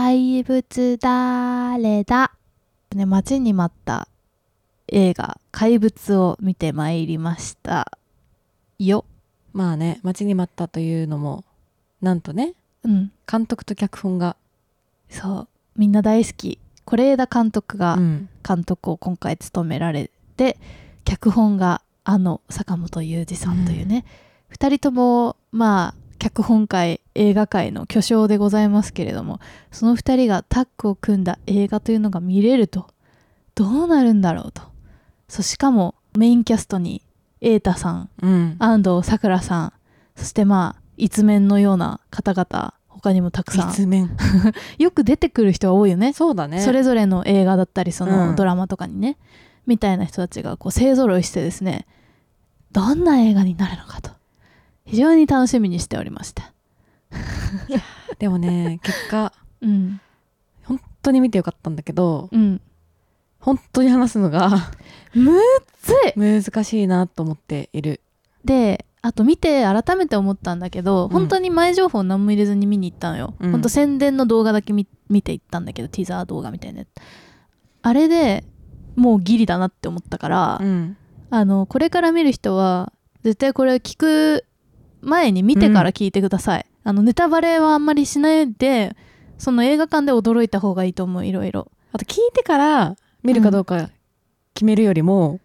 怪物誰だ。ね、待ちに待った映画「怪物」を見てまいりましたよ。まあね待ちに待ったというのもなんとねうん、監督と脚本が、そう。みんな大好き。是枝監督がうん。監督を今回務められて、脚本があの坂本雄二さんというね、二人ともまあ脚本界映画界の巨匠でございますけれどもその二人がタッグを組んだ映画というのが見れるとどうなるんだろうと。そうしかもメインキャストに瑛太さんうん。安藤サクラさんそしてまあ一面のような方々他にもたくさん。よく出てくる人が多いよね。そうだね。それぞれの映画だったりそのうん。ドラマとかにね、みたいな人たちがこう勢ぞろいしてですねどんな映画になるのかと非常に楽しみにしておりました。でもね 結果うん。本当に見てよかったんだけどうん。本当に話すのがむずい。難しいなと思っている。であと見て改めて思ったんだけど、うん。本当に前情報何も入れずに見に行ったのよ、うん。本当宣伝の動画だけ見見て行ったんだけどティザー動画みたいなあれでもうギリだなって思ったから、うん。あのこれから見る人は絶対これ聞く前に見てから聞いてください、あのネタバレはあんまりしないでその映画館で驚いた方がいいと思ういろいろ。あと聞いてから見るかどうか決めるよりも、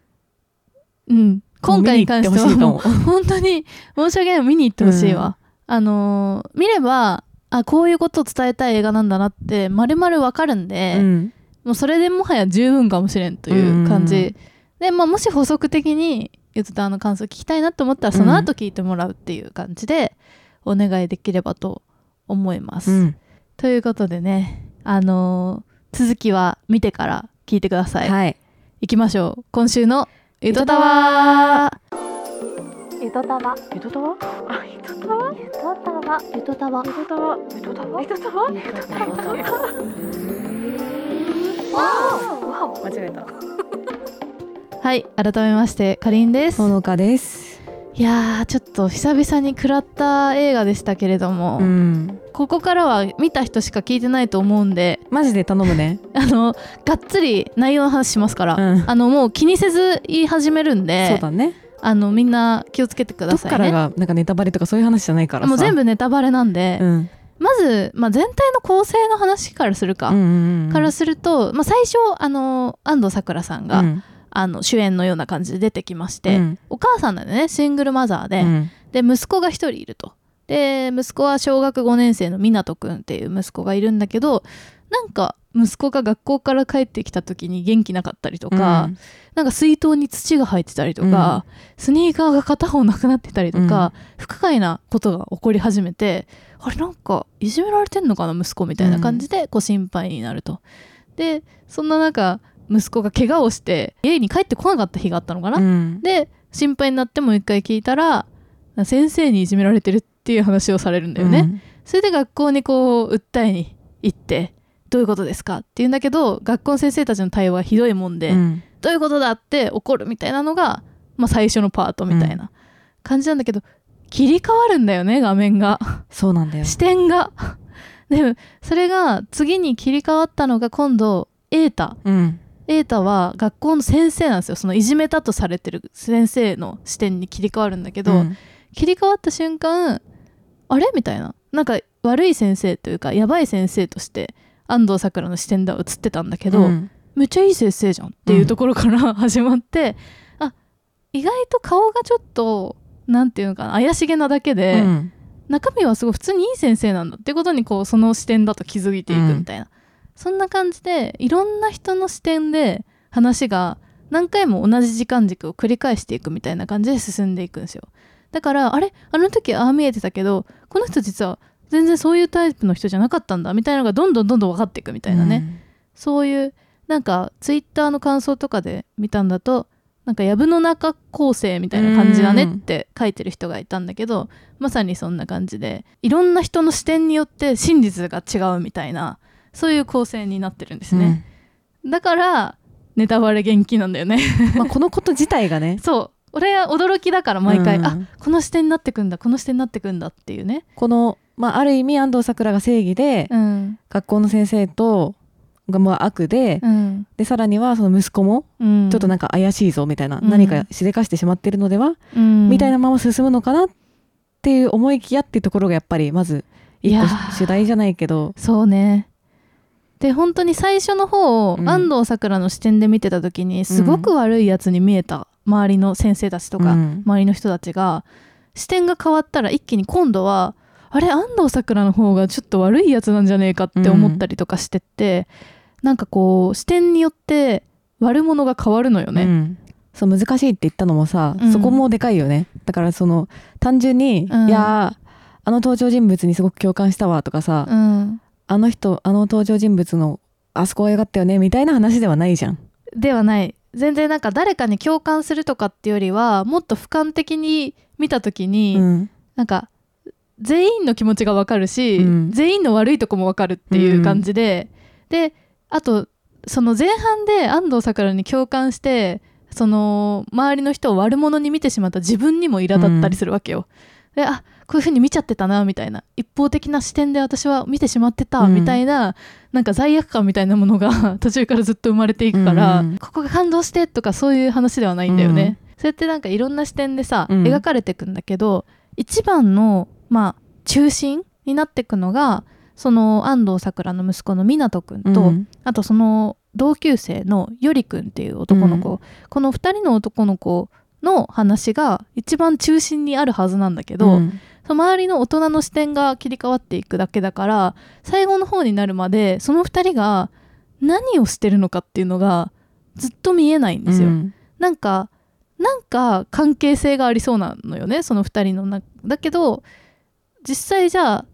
うん。今回に関してはもも。う本当に申し訳ない。見に行ってほしいわ、あのー見ればあこういうことを伝えたい映画なんだなって丸々わかるんで、うん。もうそれでもはや十分かもしれんという感じ、で、まあ、もし補足的にゆずたの感想聞きたいなと思ったらその後聞いてもらうっていう感じでお願いできればと思います。うん。ということでねあのー続きは見てから聞いてください。はい。行きましょう。今週のゆとたわ。ゆとたわ。ゆとたわ？あゆとたわ？ゆとたわ。ゆとたわ。ゆとたわ？ゆとたわ？ゆとたわ？ゆとたわ。間違えたはい改めましてかりんです。ほのかです。いやーちょっと久々に食らった映画でしたけれども、うん。ここからは見た人しか聞いてないと思うんでマジで頼むね。あのがっつり内容の話しますから、うん。あのもう気にせず言い始めるんでそうだね。あのみんな気をつけてくどっださいね。からがなんかネタバレとかそういう話じゃないからさ。もう全部ネタバレなんで、うん。まず、まあ、全体の構成の話からするか、からすると、まあ、最初あの安藤サクラさんが、うんあの主演のような感じで出てきまして、うん。お母さんなんでねシングルマザーで、うん。で息子が一人いると。で息子は小学5年生の湊くんっていう息子がいるんだけどなんか息子が学校から帰ってきた時に元気なかったりとか、なんか水筒に土が入ってたりとか、スニーカーが片方なくなってたりとか、不可解なことが起こり始めてあれなんかいじめられてんのかな息子みたいな感じでこう心配になると。でそんな中息子が怪我をして家に帰ってこなかった日があったのかな？うん。で心配になってもう一回聞いたら先生にいじめられてるっていう話をされるんだよね。それで学校にこう訴えに行ってどういうことですかって言うんだけど学校の先生たちの対応はひどいもんで、うん。どういうことだって怒るみたいなのが、まあ、最初のパートみたいな感じなんだけど、切り替わるんだよね画面が。そうなんだよ。視点が。でもそれが次に切り替わったのが今度瑛太。うん瑛太は学校の先生なんですよ。そのいじめたとされてる先生の視点に切り替わるんだけど、うん。切り替わった瞬間あれ？みたいな。なんか悪い先生というかやばい先生として安藤サクラの視点では映ってたんだけど、うん。めっちゃいい先生じゃんっていうところから 始まって、あ意外と顔がちょっとなんていうのかな怪しげなだけで、うん。中身はすごい普通にいい先生なんだってことにこうその視点だと気づいていくみたいな、そんな感じでいろんな人の視点で話が何回も同じ時間軸を繰り返していくみたいな感じで進んでいくんですよ。だからあれ？あの時ああ見えてたけどこの人実は全然そういうタイプの人じゃなかったんだみたいなのがどんどんどんどん分かっていくみたいなね、そういうなんかツイッターの感想とかで見たんだとなんか藪の中構成みたいな感じだねって書いてる人がいたんだけどまさにそんな感じでいろんな人の視点によって真実が違うみたいなそういう構成になってるんですうん。ね、だからネタバレ元気なんだよね。まあこのこと自体がね。そう。俺は驚きだから毎回、うん。あこの視点になってくんだこの視点になってくんだっていうね。このまあ、ある意味安藤サクラが正義で、うん。学校の先生とがまあ悪で、うん。でさらにはその息子もうん。ちょっとなんか怪しいぞみたいな、うん。何かしでかしてしまってるのでは、うん。みたいなまま進むのかなっていう思いきやっていうところがやっぱりまず一個主題じゃないけど。そうねで本当に最初の方をうん。安藤サクラの視点で見てた時にすごく悪いやつに見えた周りの先生たちとか、うん。周りの人たちが視点が変わったら一気に今度はあれ安藤サクラの方がちょっと悪いやつなんじゃねえかって思ったりとかしてって、なんかこう視点によって悪者が変わるのよね。うん。そう難しいって言ったのもさ、うん。そこもでかいよね。だからその単純に、うん。いやーあの登場人物にすごく共感したわとかさ、うん、あの人あの登場人物のあそこが良かったよねみたいな話ではないじゃん。ではない。全然なんか誰かに共感するとかっていうよりはもっと俯瞰的に見た時に、うん。なんか全員の気持ちがわかるし、うん。全員の悪いとこもわかるっていう感じで、であとその前半で安藤サクラに共感してその周りの人を悪者に見てしまった自分にも苛立ったりするわけよ。であこういう風に見ちゃってたなみたいな。一方的な視点で私は見てしまってたうん。みたいな、なんか罪悪感みたいなものが 途中からずっと生まれていくから、うん。ここが感動してとかそういう話ではないんだよね。そうやってなんかいろんな視点でさ、うん。描かれていくんだけど一番のまあ中心になっていくのがその安藤サクラの息子の湊くんと、うん。あとその同級生のよりくんっていう男の子、うこの2人の男の子の話が一番中心にあるはずなんだけど、うんその周りの大人の視点が切り替わっていくだけだから最後の方になるまでその2人が何をしてるのかっていうのがずっと見えないんですよ。うん。なんかなんか関係性がありそうなのよねその2人のなだけど実際じゃあ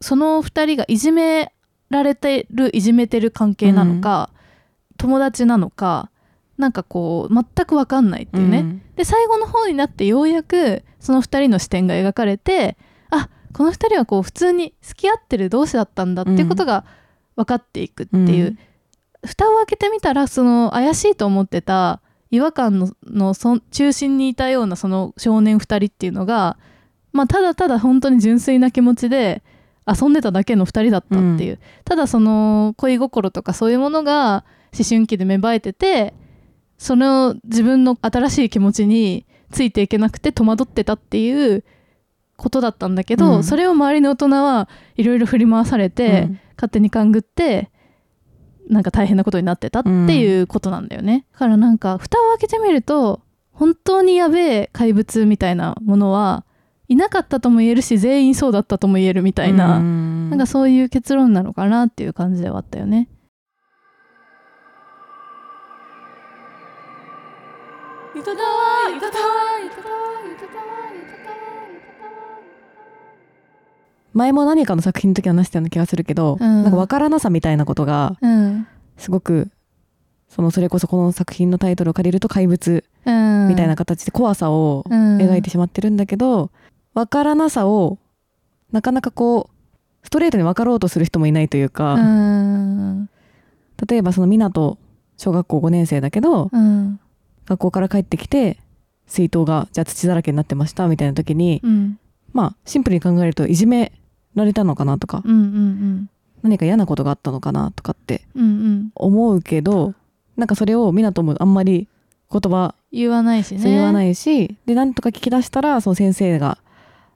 その2人がいじめられてるいじめてる関係なのか、友達なのかなんかこう全く分かんないっていうね、ん。で最後の方になってようやくその2人の視点が描かれてあこの2人はこう普通に付き合ってる同士だったんだっていうことが分かっていくっていう、うん。蓋を開けてみたらその怪しいと思ってた違和感ののそ中心にいたようなその少年2人っていうのが、まあ、ただただ本当に純粋な気持ちで遊んでただけの2人だったっていう、ただその恋心とかそういうものが思春期で芽生えててその自分の新しい気持ちについていけなくて戸惑ってたっていうことだったんだけど、うん。それを周りの大人はいろいろ振り回されて、勝手に勘ぐってなんか大変なことになってたっていうことなんだよね、だからなんか蓋を開けてみると本当にやべえ怪物みたいなものはいなかったとも言えるし全員そうだったとも言えるみたいな、うん。なんかそういう結論なのかなっていう感じではあったよね。いたた前も何かの作品の時話したような気がするけど、うんなんか分からなさみたいなことがすごくそのそれこそこの作品のタイトルを借りると怪物、みたいな形で怖さを描いてしまってるんだけど、分からなさをなかなかこうストレートに分かろうとする人もいないというか、うん例えばその湊小学校5年生だけど学校から帰ってきて水筒がじゃあ土だらけになってましたみたいな時にうん。まあシンプルに考えるといじめられたのかなとかうんうん何か嫌なことがあったのかなとかってうんうん。思うけどなんかそれを湊もあんまり言葉言わないしね。言わないいし、でなんとか聞き出したらその先生が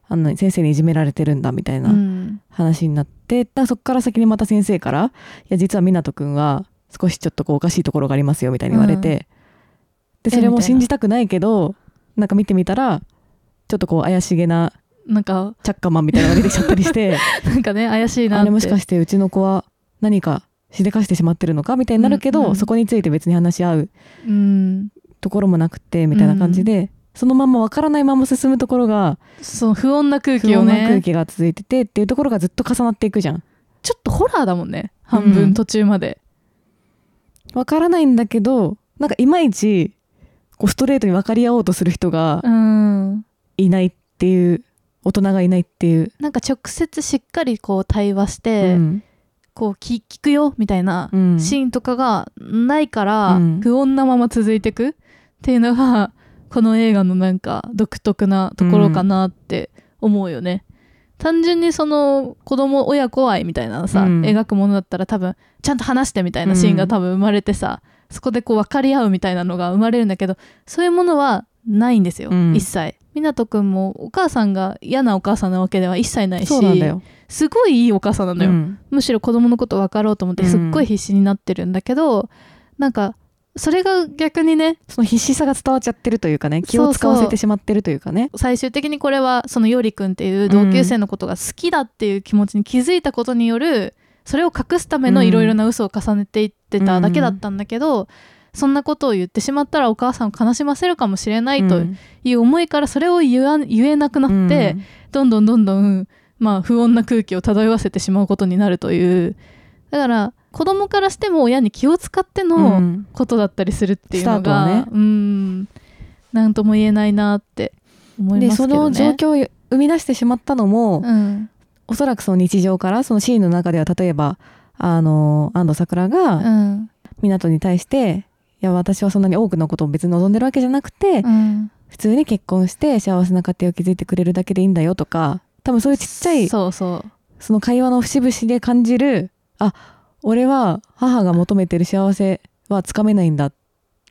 あの先生にいじめられてるんだみたいなうん。話になって、だからそこから先にまた先生から「いや実は湊くんは少しちょっとこうおかしいところがありますよ」みたいに言われて、でそれも信じたくないけどなんか見てみたらちょっとこう怪しげななんかチャッカマンみたいなのが出てきちゃったりして なんかね怪しいなって。あれもしかしてうちの子は何かしでかしてしまってるのかみたいになるけど、うん。うんそこについて別に話し合ううん。ところもなくてみたいな感じで、そのまんま分からないまま進むところがそう不穏な空不気を穏な空ね気が続いててっていうところがずっと重なっていくじゃん。ちょっとホラーだもんね。半うん。分途中まで、分からないんだけどなんかいまいちこうストレートに分かり合おうとする人がうん。いないっていう大人がいないっていう。なんか直接しっかりこう対話して、うん。こう聞聞くよみたいなうん。シーンとかがないから、うん。不穏なまま続いていくっていうのが この映画のなんか独特なところかなって思うよね。単純にその子供親子愛みたいなのさ、うん。描くものだったら多分ちゃんと話してみたいなシーンが多分生まれてさ、そこでこう分かり合うみたいなのが生まれるんだけどそういうものはないんですよ、うん。一切。湊くんもお母さんが嫌なお母さんなわけでは一切ないしすごいいいお母さんなのよ、うん。むしろ子供のこと分かろうと思ってすっごい必死になってるんだけど、なんかそれが逆にねその必死さが伝わっちゃってるというかね気を使わせてしまってるというかね。最終的にこれはそのよりくんっていう同級生のことが好きだっていう気持ちに気づいたことによるそれを隠すためのいろいろな嘘を重ねていってただけだったんだけど、そんなことを言ってしまったらお母さんを悲しませるかもしれないとうん。いう思いからそれを言えなくなって、どんどんどんどん、まあ、不穏な空気を漂わせてしまうことになるという。だから子供からしても親に気を使ってうんの、うん。ことだったりするっていうのスタートはが、ね。うん。なんとも言えないなって思いますけどね。の状況を生み出してしまったのも、うんおそらくその日常からそのシーンの中では例えばあの安藤サクラうがん。湊に対して、いや私はそんなに多くのことを別に望んでるわけじゃなくて、うん、普通に結婚して幸せな家庭を築いてくれるだけでいいんだよとか多分そういうちっちゃいそそう。そうの会話の節々で感じるあ俺は母が求めてる幸せはつかめないんだ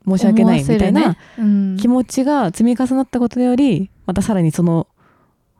申し訳ないみたいな気持ちが積み重なったことによりまたさらにその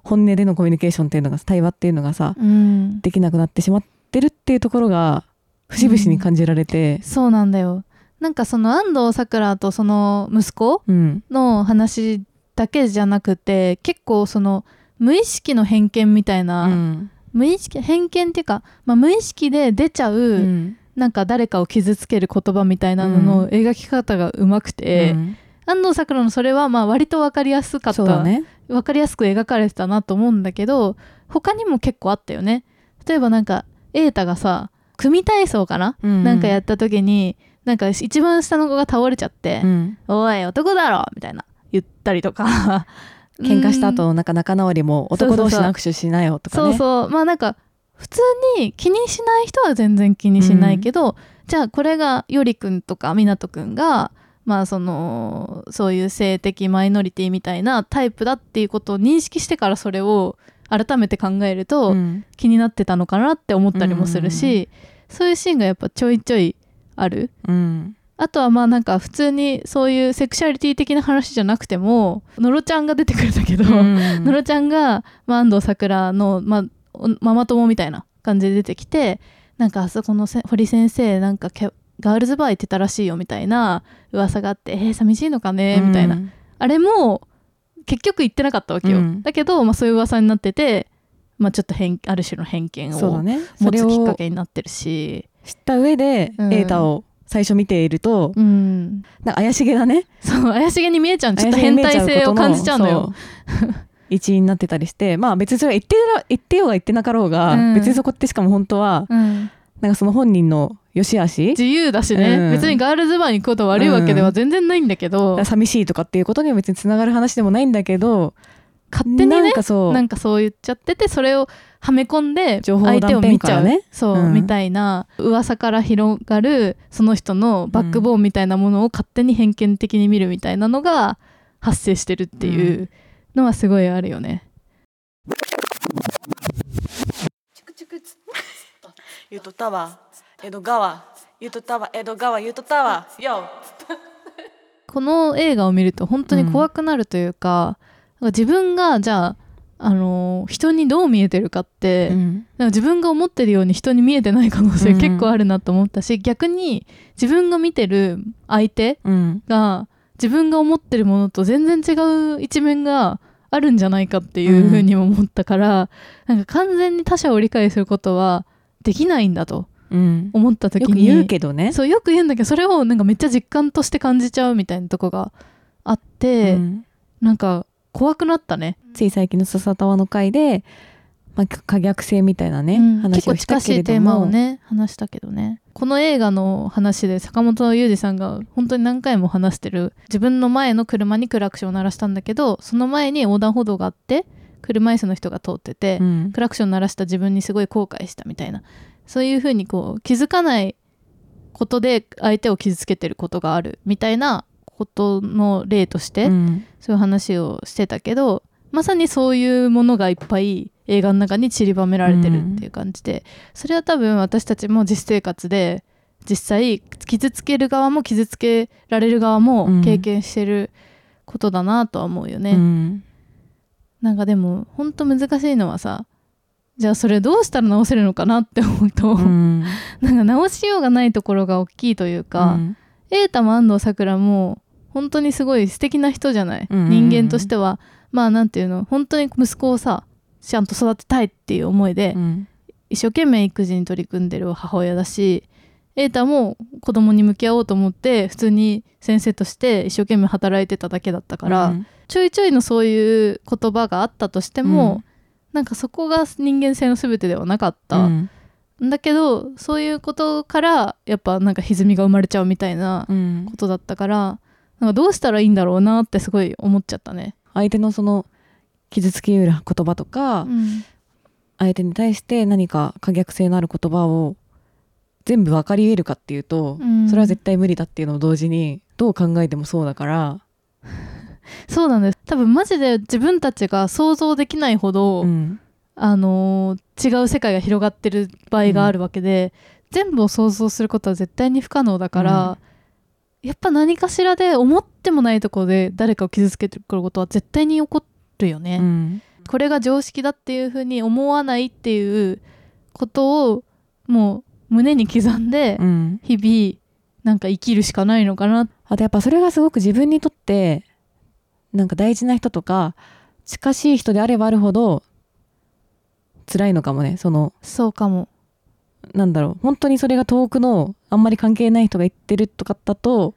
本音でのコミュニケーションっていうのが対話っていうのがさうん、できなくなってしまってるっていうところが節々に感じられて、そうなんだよ。なんかその安藤サクラとその息子うん。の話だけじゃなくて結構その無意識の偏見みたいな、うん。無意識偏見っていうか、まあ、無意識で出ちゃう、うん。なんか誰かを傷つける言葉みたいなのの描き方がうまくて、うん。安藤サクラのそれはまあ割と分かりやすかったそうだね分かりやすく描かれてたなと思うんだけど他にも結構あったよね。例えばなんか瑛太がさ組体操かな、なんかやった時になんか一番下の子が倒れちゃってうん「おい男だろ!」みたいな言ったりとか。喧嘩したうん。後なんか仲直りも男同士の握手しなよとかね。そうそう。まあなんか普通に気にしない人は全然気にしないけど、じゃあこれがよりくんとか湊くんがまあそのそういう性的マイノリティみたいなタイプだっていうことを認識してからそれを改めて考えるとうん。気になってたのかなって思ったりもするし、そういうシーンがやっぱちょいちょいある。うん。あとはまあなんか普通にそういうセクシャリティ的な話じゃなくてものろちゃんが出てくるんだけど、うん。のろちゃんが、まあ、安藤サクラの、まあ、おママ友みたいな感じで出てきてなんかあそこのせ堀先生なんかけガールズバー行ってたらしいよみたいな噂があってえー、寂しいのかね？みたいな、うんあれも結局行ってなかったわけよ、うん。だけど、まあ、そういう噂になってて、まあ、ちょっと偏ある種の偏見を持つきっかけになってるし、知った上でうん。瑛太を最初見ているとうん、なんか怪しげだね。そう怪しげに見えちゃう。ちょっと変態性を感じちゃうのよ。一員になってたりしてまあ別にそれは言ってら言ってようが言ってなかろうが、うん。別にそこってしかも本当はうんなんかその本人の良し悪し？自由だしね、うん。別にガールズバーに行くこと悪いわけでは全然ないんだけど、寂しいとかっていうことには別につながる話でもないんだけど勝手にねなんかそう。なんかそう言っちゃっててそれをはめ込んで情報相手を見ちゃう、ねそう、うん。みたいな噂から広がるその人のバックボーンみたいなものを勝手に偏見的に見るみたいなのが発生してるっていうのはすごいあるよね。ゆとたわ。江戸川。ゆとたわ。江戸川。ゆとたわ。よ この映画を見ると本当に怖くなるというか,、なんか自分がじゃああの人にどう見えてるかって、うん。自分が思ってるように人に見えてない可能性結構あるなと思ったし、逆に自分が見てる相手うん。が自分が思ってるものと全然違う一面があるんじゃないかっていうふうにも思ったから、なんか完全に他者を理解することはできないんだとうん。思った時によく言うけどね。そうよく言うんだけどそれをなんかめっちゃ実感として感じちゃうみたいなとこがあって、うん。なんか怖くなったね。つい最近の笹タワの回で、まあ、可逆性みたいなね、うん。話をした結構近しけれどもいテーマをね話したけどね。この映画の話で坂本裕二さんが本当に何回も話してる自分の前の車にクラクションを鳴らしたんだけどその前に横断歩道があって車椅子の人が通ってて、うん。クラクション鳴らした自分にすごい後悔したみたいな。そういうふうにこう気づかないことで相手を傷つけてることがあるみたいなことの例として、うん。そういう話をしてたけどまさにそういうものがいっぱい映画の中に散りばめられてるっていう感じで、それは多分私たちも実生活で実際傷つける側も傷つけられる側も経験してることだなとは思うよね。うんなんかでもほんと難しいのはさじゃあそれどうしたら直せるのかなって思うと、うん。なんか直しようがないところが大きいというか、うん。瑛太も安藤サクラも本当にすごい素敵な人じゃない、うんうんうん。人間としては。まあなんていうの？本当に息子をさちゃんと育てたいっていう思いで、うん。一生懸命育児に取り組んでる母親だし瑛太も子供に向き合おうと思って普通に先生として一生懸命働いてただけだったから、うんちょいちょいのそういう言葉があったとしても、うん。なんかそこが人間性の全てではなかった、うん。んだけどそういうことからやっぱなんか歪みが生まれちゃうみたいなうん。ことだったからなんかどうしたらいいんだろうなってすごい思っちゃったね。相手のその傷つけうる言葉とか、うん。相手に対して何か可逆性のある言葉を全部分かり得るかっていうと、うん。それは絶対無理だっていうのを同時にどう考えてもそうだから、そうなんです。多分マジで自分たちが想像できないほど、うん。あのー違う世界が広がってる場合があるわけで、全部を想像することは絶対に不可能だから、やっぱ何かしらで思ってもないところで誰かを傷つけてくることは絶対に起こるよね。うん。これが常識だっていうふうに思わないっていうことをもう胸に刻んでうん。日々なんか生きるしかないのかな。あとやっぱそれがすごく自分にとってなんか大事な人とか近しい人であればあるほど辛いのかもねそのそうかも。なんだろう本当にそれが遠くのあんまり関係ない人が言ってるとかだと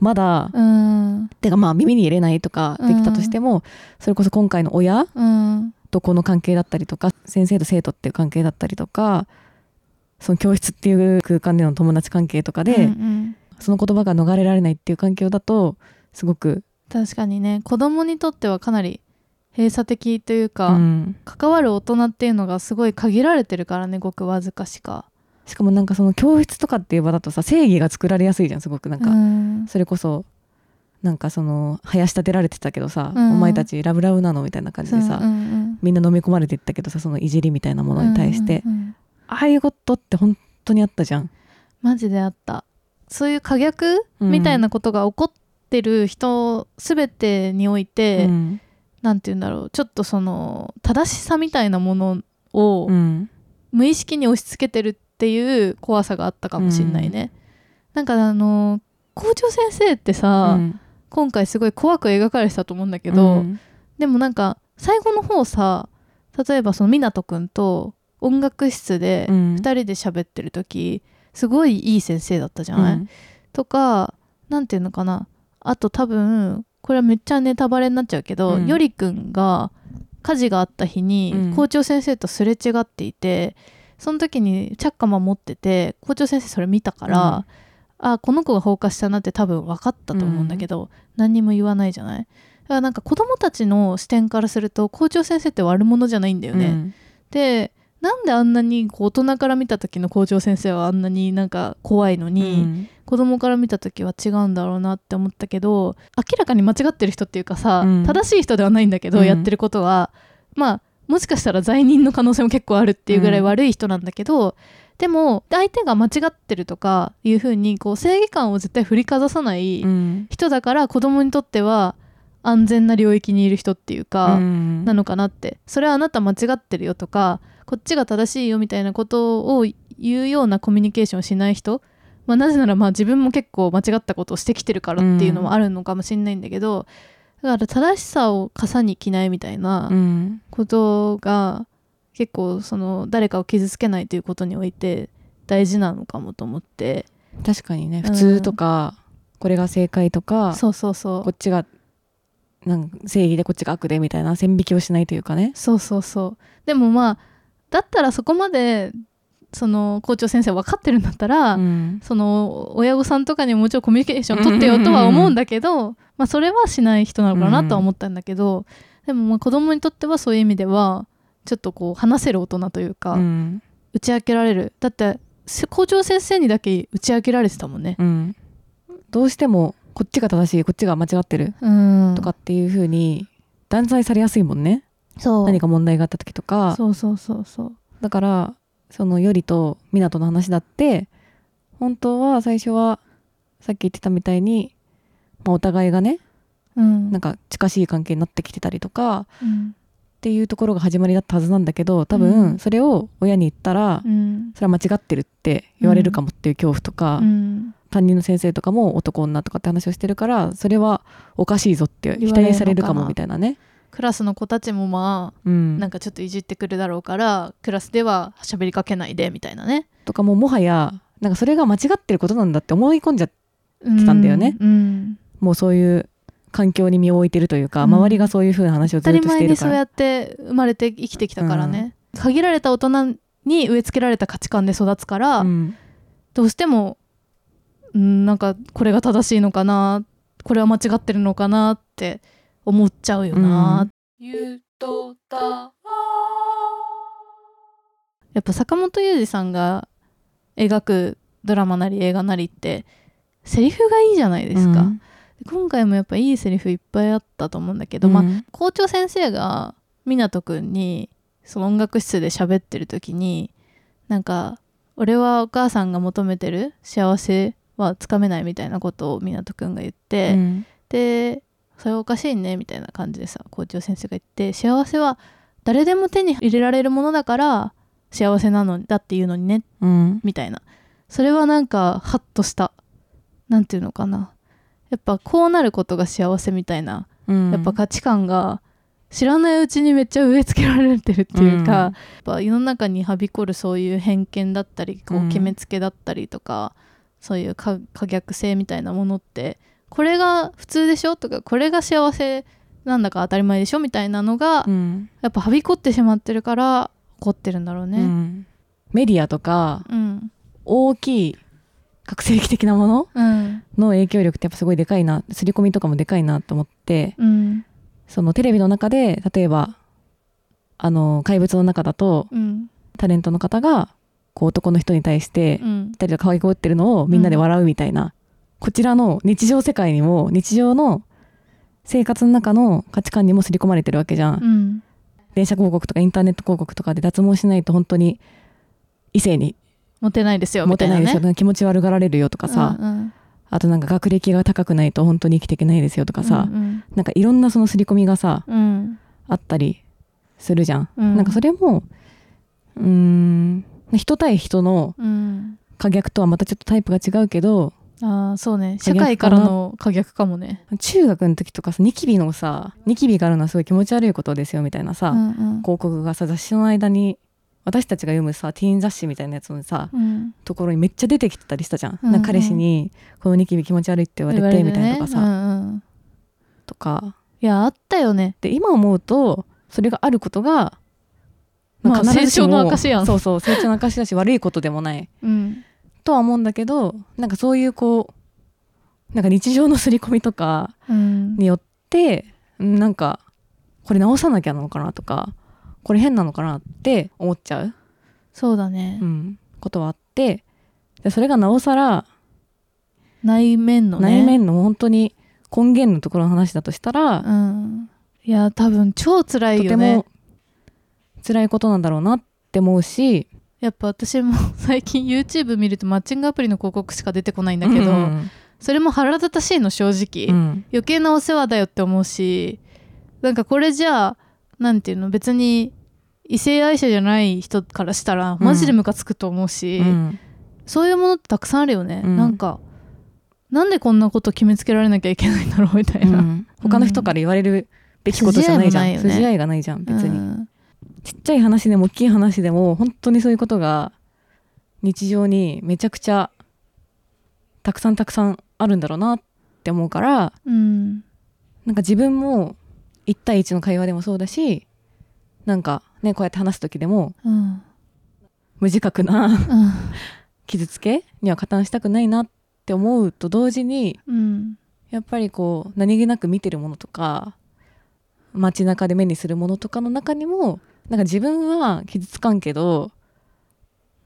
まだ、うん。てかまあ耳に入れないとかできたとしても、それこそ今回の親うん。とこの関係だったりとか先生と生徒っていう関係だったりとかその教室っていう空間での友達関係とかで、うんうん。その言葉が逃れられないっていう環境だとすごく、確かにね子供にとってはかなり閉鎖的というか、うん。関わる大人っていうのがすごい限られてるからねごくわずかしか。しかもなんかその教室とかっていう場だとさ正義が作られやすいじゃんすごくなんか、うん。それこそなんかその林立てられてたけどさ、うん。お前たちラブラブなのみたいな感じでさ、うんうんみんな飲み込まれていったけどさそのいじりみたいなもうんのに対して、うんうんうん。ああいうことって本当にあったじゃん。マジであった。そういう可逆、うん。みたいなことが起こってる人全てにおいて、うん。なんて言うんだろう。ちょっとその正しさみたいなものをうん。無意識に押し付けてるっていう怖さがあったかもしんないね、なんかあの校長先生ってさ、うん。今回すごい怖く描かれてたと思うんだけど、うん。でもなんか最後の方さ例えばその湊くんと音楽室でうん。2人で喋ってる時すごいいい先生だったじゃない、うん。とかなんていうのかなあと多分これはめっちゃネタバレになっちゃうけど、うん。よりくんが火事があった日にうん。校長先生とすれ違っていて、その時にチャッカマン持ってて校長先生それ見たから、あこの子が放火したなって多分分かったと思うんだけど、何にも言わないじゃない？だからなんか子供たちの視点からすると校長先生って悪者じゃないんだよね、うん。でなんであんなにこう大人から見た時の校長先生はあんなになんか怖いのに、うん。子供から見た時は違うんだろうなって思ったけど明らかに間違ってる人っていうかさ、うん。正しい人ではないんだけど、うん。やってることはまあもしかしたら罪人の可能性も結構あるっていうぐらい悪い人なんだけど、でも相手が間違ってるとかいう風にこう正義感を絶対振りかざさないうん。人だから子供にとっては安全な領域にいる人っていうか、うん。なのかなって。それはあなた間違ってるよとかこっちが正しいよみたいなことを言うようなコミュニケーションをしない人、まあ、なぜならまあ自分も結構間違ったことをしてきてるからっていうのもあるのかもしれないんだけど、だから正しさを傘に着ないみたいなうん。ことが結構その誰かを傷つけないということにおいて大事なのかもと思って。確かにね。うん。普通とか、これが正解とかそうそうそう。こっちがなんか正義でこっちが悪でみたいな線引きをしないというかね。そうそうそう。でもまあだったらそこまでその校長先生分かってるんだったら、うん。その親御さんとかにももちろんコミュニケーション取ってよとは思うんだけど、まあ、それはしない人なのかなとは思ったんだけど、でもまあ子供にとってはそういう意味ではちょっとこう話せる大人というか、うん。打ち明けられる。だってせ校長先生にだけ打ち明けられてたもんね。うん。どうしてもこっちが正しいこっちが間違ってるうん。とかっていう風に断罪されやすいもんね。そう。何か問題があった時とか。そうそうそうそう。だからそのよりと湊の話だって本当は最初はさっき言ってたみたいに、まあ、お互いがねうん。なんか近しい関係になってきてたりとかうん。っていうところが始まりだったはずなんだけど多う分ん。それを親に言ったら、うん。それは間違ってるって言われるかもっていう恐怖とか、うん。担任の先生とかも男女とかって話をしてるからそれはおかしいぞって否定されるかもみたいなね。クラスの子たちもまあうん、なんかちょっといじってくるだろうからクラスでは喋りかけないでみたいなね。とかもうもはやなんかそれが間違ってることなんだって思い込んじゃ来たんだよね。うんもうそういう環境に身を置いてるというか、うん。周りがそういう風な話をず当たりっとしているから。前にそうやって生まれて生きてきたからね、限られた大人に植え付けられた価値観で育つから、うん。どうしてもうんなんかこれが正しいのかなこれは間違ってるのかなって思っちゃうよな、ゆとたやっぱ坂本雄二さんが描くドラマなり映画なりってセリフがいいじゃないですか、今回もやっぱいいセリフいっぱいあったと思うんだけど、まあ校長先生が湊くんにその音楽室で喋ってる時になんか俺はお母さんが求めてる幸せはつかめないみたいなことを湊くんが言って、うん。でそれおかしいねみたいな感じでさ校長先生が言って幸せは誰でも手に入れられるものだから幸せなのだっていうのにねうん。みたいな。それはなんかハッとしたなんていうのかな。やっぱこうなることが幸せみたいなうん。やっぱ価値観が知らないうちにめっちゃ植え付けられてるっていうか、うん。やっぱ世の中にはびこるそういう偏見だったりこううん。決めつけだったりとか、そういう可可逆性みたいなものってこれが普通でしょ？とかこれが幸せなんだか当たり前でしょ？みたいなのが、うん。やっぱはびこってしまってるから起こってるんだろううね。ん。メディアとかうん、大きい覚醒的なもの？うん、の影響力ってやっぱすごいでかいな。刷り込みとかもでかいなと思って。うん、そのテレビの中で例えばあの怪物の中だとうん、タレントの方がこう男の人に対してうん、二人が可愛がってるのをみんなで笑うみたいな、こちらの日常世界にも日常の生活の中の価値観にも刷り込まれてるわけじゃん、うん、電車広告とかインターネット広告とかで脱毛しないと本当に異性にモテないですよみたいなモテないですよ、ね。気持ち悪がられるよとかさ、うんあとなんか学歴が高くないと本当に生きていけないですよとかさ、うんなんかいろんなその刷り込みがさうんあったりするじゃん、うん。なんかそれもうーん人対人のうん。可逆とはまたちょっとタイプが違うけどああそうね。社会からの可逆かもね。中学の時とかさニキビのさニキビがあるのはすごい気持ち悪いことですよみたいなさ、うんうん。広告がさ雑誌の間に私たちが読むさティーン雑誌みたいなやつのさ、うん。ところにめっちゃ出てきてたりしたじゃん,、うんうん。なんか彼氏に「このニキビ気持ち悪い」って言われてみたいなとかさ、ね。うんうん。とか。いやあったよね。で今思うとそれがあることが、まあ成長の証やん。そうそう成長の証だし悪いことでもない。うんとは思うんだけどなんかそういうこうなんか日常の刷り込みとかうんによってうんなんかこれ直さなきゃなのかなとかこれ変なのかなって思っちゃう、そうだねう。ん、ことはあってでそれがなおさら内面のね。内面の本当に根源のところの話だとしたら、うん。いや多分超辛いとてよねも。辛いことなんだろうなって思うしやっぱ私も 最近 YouTube 見るとマッチングアプリの広告しか出てこないんだけど、うん。それも腹立たしいの正直、うん。余計なお世話だよって思うしなんかこれじゃあなんていうの？別に異性愛者じゃない人からしたらマジでムカつくと思うし、うん。そういうものってたくさんあるよね、うん。なんかなんでこんなこと決めつけられなきゃいけないんだろうみたいな、うん。他の人から言われるべきことじゃないじゃん。ね。筋合いがないじゃん別に、うんちっちゃい話でも大きい話でも本当にそういうことが日常にめちゃくちゃたくさんたくさんあるんだろうなって思うからうん。なんか自分も1対1の会話でもそうだしなんかねこうやって話す時でもうん。無自覚なうん。傷つけには加担したくないなって思うと同時にうん。やっぱりこう何気なく見てるものとか街中で目にするものとかの中にもなんか自分は傷つかんけど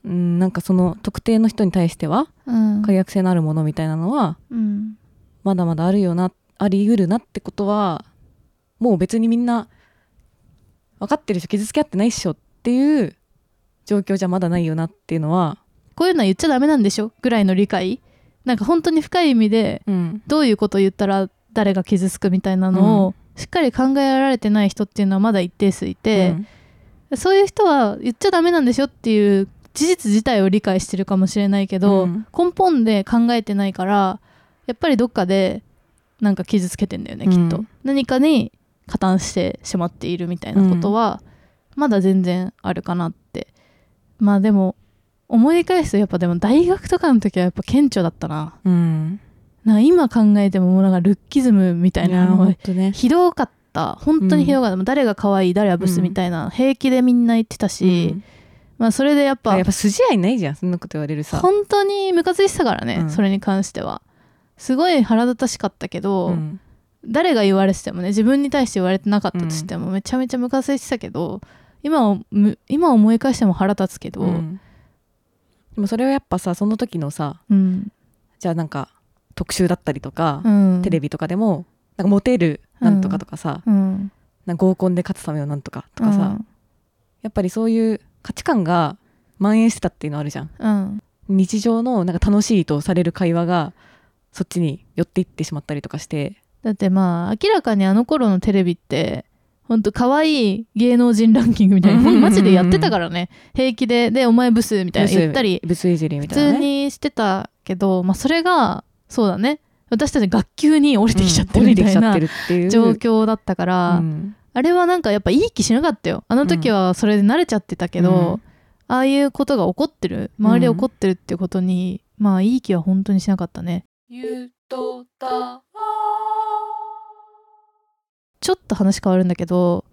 うんなんかその特定の人に対してはうん。可逆性のあるものみたいなのはうん。まだまだあるよなあり得るなってことはもう別にみんな分かってる人傷つけ合ってないっしょっていう状況じゃまだないよなっていうのは、こういうのは言っちゃダメなんでしょ？ぐらいの理解。なんか本当に深い意味でうん。どういうことを言ったら誰が傷つくみたいなのをしっかり考えられてない人っていうのはまだ一定数いて、そういう人は言っちゃダメなんでしょっていう事実自体を理解してるかもしれないけど、うん。根本で考えてないからやっぱりどっかでなんか傷つけてんだよね、うん。きっと。何かに加担してしまっているみたいなことは、まだ全然あるかなって。まあでも思い返すとやっぱでも大学とかの時はやっぱ顕著だったな。うん。な今考えてももうなんかルッキズムみたいなのほんとね。ひどかった本当にひどかった、誰が可愛い誰はブスみたいな、平気でみんな言ってたし、うん。まあそれでやっぱやっぱ筋合いないじゃんそんなこと言われるさ。本当にムカついてたからね、うん。それに関しては。すごい腹立たしかったけど、うん。誰が言われててもね自分に対して言われてなかったとしても、めちゃめちゃムカついてたけど今今思い返しても腹立つけど、ううんん。でもそれはやっぱさその時のさうん。じゃあなんか特集だったりとか、うん。テレビとかでもなんかモテるなんとかとかさ、うん。な合コンで勝つためのなんとかとかさ、うん。やっぱりそういう価値観が蔓延してたっていうのあるじゃん。うん。日常のなんか楽しいとされる会話がそっちに寄っていってしまったりとかして。だってまあ明らかにあの頃のテレビってほんと可愛い芸能人ランキングみたいなマジでやってたからね。平気ででお前ブスみたいな言ったり。ブスいじりみ普たいな、通ね、にしてたけど、まあ、それがそうだね私たち学級に降りてきちゃってるみたいな状況だったから、うん。あれはなんかやっぱいい気しなかったよ。あの時はそれで慣れちゃってたけど、うん。ああいうことが起こってる周りで起こってるってことに、まあいい気は本当にしなかったね。ちょっと話変わるんだけど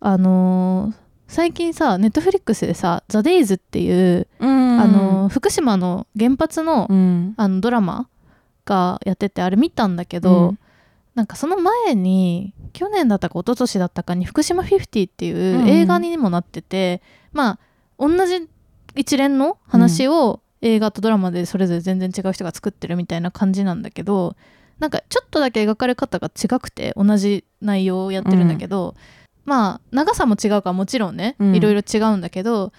あのー最近さネットフリックスでさ「ザ・デイズっていう、うん。あのー福島の原発の,、うん。あのドラマがやっててあれ見たんだけど、うん。なんかその前に去年だったか一昨年だったかに「福島50」っていうんううん。映画にもなってて、まあ同じ一連の話を映画とドラマでそれぞれ全然違う人が作ってるみたいな感じなんだけどなんかちょっとだけ描かれ方が違くて同じ内容をやってるんだけど、まあ長さも違うからもちろんねうん。いろいろ違うんだけど、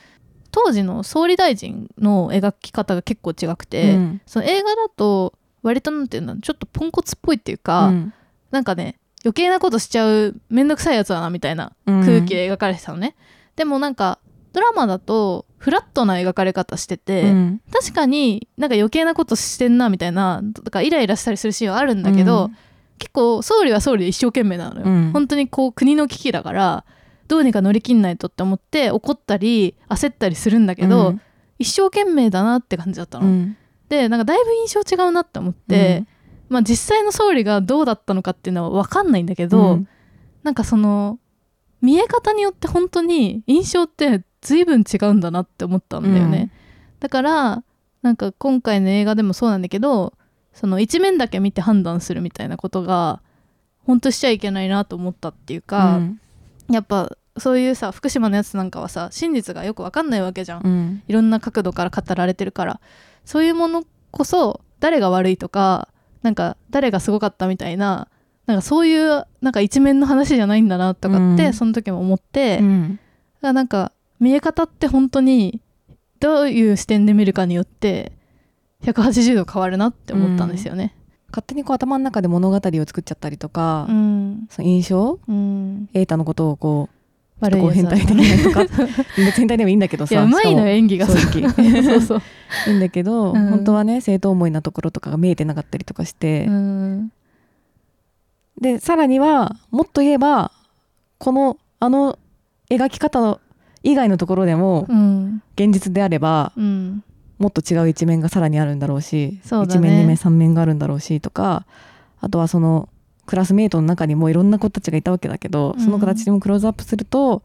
当時の総理大臣の描き方が結構違くて、うん。その映画だと割となんていうのちょっとポンコツっぽいっていうか、うん。なんかね余計なことしちゃうめんどくさいやつだなみたいなうん。空気で描かれてたのね、でもなんかドラマだとフラットな描かれ方してて、うん。確かになんか余計なことしてんなみたいなとかイライラしたりするシーンはあるんだけど、結構総理は総理で一生懸命なのよ、うん。本当にこう国の危機だからどうにか乗り切んないとって思って怒ったり焦ったりするんだけど、うん。一生懸命だなって感じだったの、うんでなんかだいぶ印象違うなって思って、まあ、実際の総理がどうだったのかっていうのは分かんないんだけど、うん。なんかその見え方によって本当に印象って随分違うんだなって思ったんだよね、だからなんか今回の映画でもそうなんだけどその一面だけ見て判断するみたいなことが本当しちゃいけないなと思ったっていうか、うん。やっぱそういうさ福島のやつなんかはさ真実がよく分かんないわけじゃん。うん。いろんな角度から語られてるからそういうものこそ誰が悪いとかなんか誰がすごかったみたいななんかそういうなんか一面の話じゃないんだなとかって、うん。その時も思って、だかうん。らなんか見え方って本当にどういう視点で見るかによって180度変わるなって思ったんですよね。勝手にこう頭の中で物語を作っちゃったりとか、うん、その印象？うん、瑛太のことをこう悪いこう変態的なとか 別に変態でもいいんだけどいさやうまいのよ演技がさ正直 そうそう、いいんだけど、うん。本当はね正当思いなところとかが見えてなかったりとかして、うん。でさらにはもっと言えばこのあの描き方以外のところでもうん。現実であればうん。もっと違う一面がさらにあるんだろうし一面二面三面があるんだろうしとかあとはそのクラスメートの中にもいろんな子たちがいたわけだけど、うん。その子たちにもクローズアップすると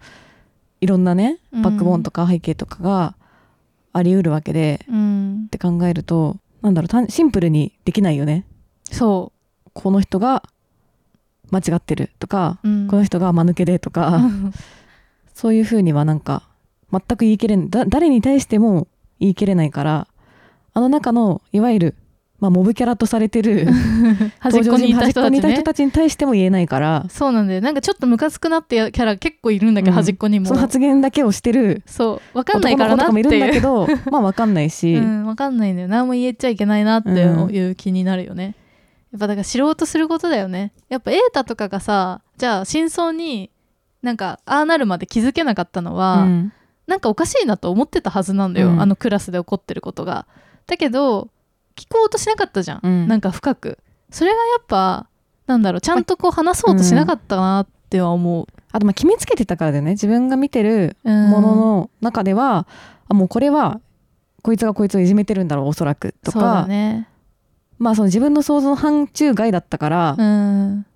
いろんなねうん。バックボーンとか背景とかがあり得るわけで、うん。って考えるとなんだろう単シンプルにできないよね。そこの人が間違ってるとか、う、うん。この人が間抜けでとか、そういうふうにはなんか全く言い切れんだ誰に対しても言い切れないからあの中のいわゆるまあ、モブキャラとされてる 端っこにいた人たちにいた人ねたちに対しても言えないから。そうなんだよ。なんかちょっとムカつくなってやキャラ結構いるんだけど、うん。端っこにも。その発言だけをしてるそう。わかんないからなって。いうるんだけど まあ分かんないし、うん、わかんないんだよ。何も言えちゃいけないなっていう気になるよね、やっぱだから知ろうとすることだよね。やっぱ瑛太とかがさじゃあ真相になんかああなるまで気づけなかったのは、うん。なんかおかしいなと思ってたはずなんだよ、うん。あのクラスで起こってることが。だけど聞こうとしなかったじゃん、うん。なんか深く。それがやっぱなんだろうちゃんとこう話そうとしなかったなっては思う、あとまあ決めつけてたからだよね。自分が見てるうん。ものの中では、あもうこれはこいつがこいつをいじめてるんだろうおそらくとそうだか、ね。まあその自分の想像の範疇外だったから、うん。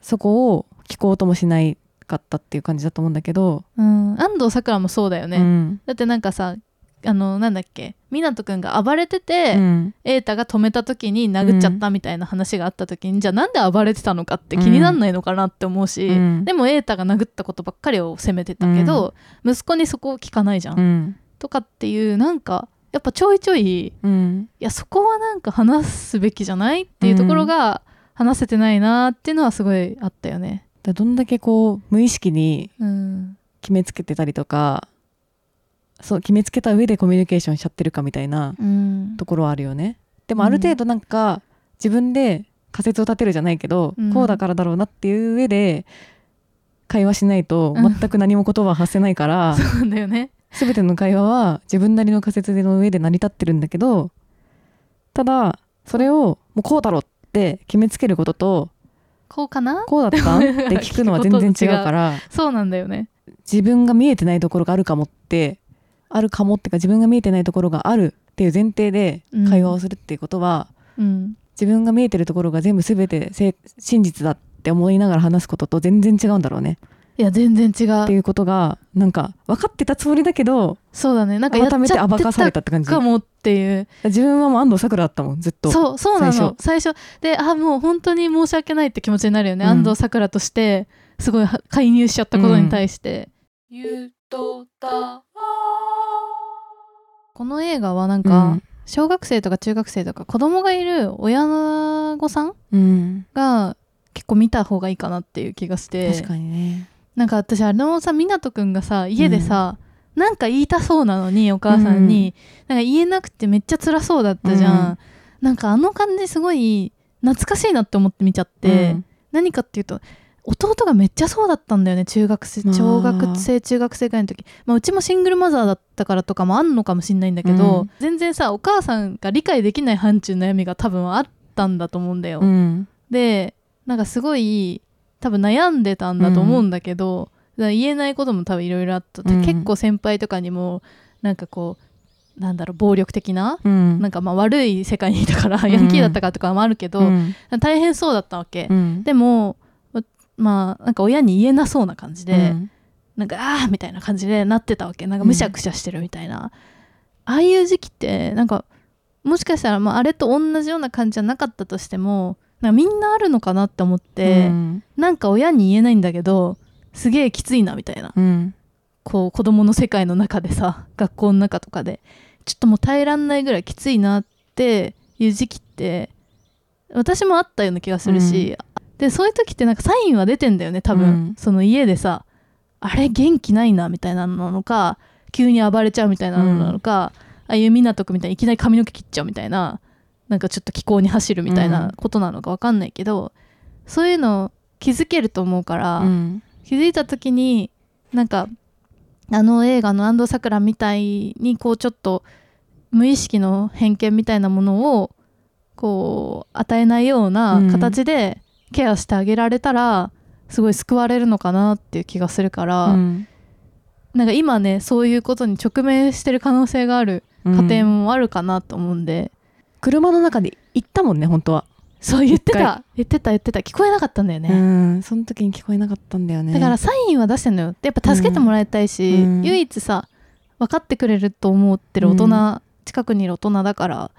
そこを聞こうともしないかったっていう感じだと思うんだけど、うん。安藤サクラもそうだよね、うん。だってなんかさあのなんだっけ湊くんが暴れてて、うん。瑛太が止めた時に殴っちゃったみたいな話があった時に、じゃあなんで暴れてたのかって気になんないのかなって思うし、うん。でも瑛太が殴ったことばっかりを責めてたけど、息子にそこを聞かないじゃん、うん。とかっていうなんかやっぱちょいちょいいうん。やそこはなんか話すべきじゃないっていうところが話せてないなっていうのはすごいあったよね。だどんだけこう無意識にうん、決めつけてたりとかそう決めつけた上でコミュニケーションしちゃってるかみたいなうん。ところはあるよね。でもある程度なんか自分で仮説を立てるじゃないけど、うん。こうだからだろうなっていう上で会話しないとうん。全く何も言葉を発せないから、そうなんだよね。全ての会話は自分なりの仮説の上で成り立ってるんだけどただそれをもうこうだろうって決めつけることとこうかな？こうだったん？って聞くのは全然違うから そうなんだよね。自分が見えてないところがあるかもってあるかもってか自分が見えてないところがあるっていう前提で会話をするっていうことは、うん、自分が見えてるところが全部全てせ真実だって思いながら話すことと全然違うんだろうね。いや全然違う。っていうことがなんか分かってたつもりだけどそうだね。なんか改めてて暴かされたたって感じ。かもっていう。自分はもう安藤サクラだったもんずっとそうそうなの。最最初。であもう本当に申し訳ないって気持ちになるよね、うん。安藤サクラとしてすごいは介入しちゃったことに対して、この映画はなんか、小学生とか中学生とか子供がいる親御さんうん、うんが結構見た方がいいかなっていう気がして。確かにね。なんか私あのさ湊くんがさ家でさ、なんか言いたそうなのにお母さんに、なんか言えなくてめっちゃ辛そうだったじゃん、うん。なんかあの感じすごい懐かしいなって思って見ちゃって、うん。何かっていうと弟がめっちゃそうだったんだよね中学生小学生中学生ぐらいの時、まあ、うちもシングルマザーだったからとかもあんのかもしんないんだけど、うん。全然さお母さんが理解できない範疇の悩みが多分あったんだと思うんだよ、うん。でなんかすごい多分悩んでたんだと思うんだけど、だから言えないことも多分いろいろあった、うん。結構先輩とかにもなんかこうなんだろう暴力的な、うん。なんかまあ悪い世界にいたから、ヤンキーだったからとかもあるけど、うん。大変そうだったわけ、うん。でもわまあなんか親に言えなそうな感じで、うん。なんかああみたいな感じでなってたわけ。なんかむしゃくしゃしてるみたいな、ああいう時期ってなんかもしかしたら、まあ、あれと同じような感じじゃなかったとしてもなんかみんなあるのかなって思って、うん。なんか親に言えないんだけどすげえきついなみたいな。うん。こう子供の世界の中でさ学校の中とかで。ちょっともう耐えらんないぐらいきついなっていう時期って私もあったような気がするし、でそういう時ってなんかサインは出てんだよね多分、うん。その家でさあれ元気ないなみたいなのなのか急に暴れちゃうみたいなのなのか、ああいう湊くんみたいにいきなり髪の毛切っちゃうみたいななんかちょっと気候に走るみたいなことなのか分かんないけど、そういうの気づけると思うから、うん。気づいた時になんかあの映画の安藤サクラみたいにこうちょっと無意識の偏見みたいなものをこう与えないような形でケアしてあげられたらすごい救われるのかなっていう気がするから、うん。なんか今ねそういうことに直面してる可能性がある家庭もあるかなと思うんで、車の中で行ったもんね本当は、そう言ってた。言ってた言ってた。聞こえなかったんだよね、うんその時に聞こえなかったんだよね。だからサインは出してんのよ。でやっぱ助けてもらいたいし、うん。唯一さ分かってくれると思ってる大人、うん。近くにいる大人だから。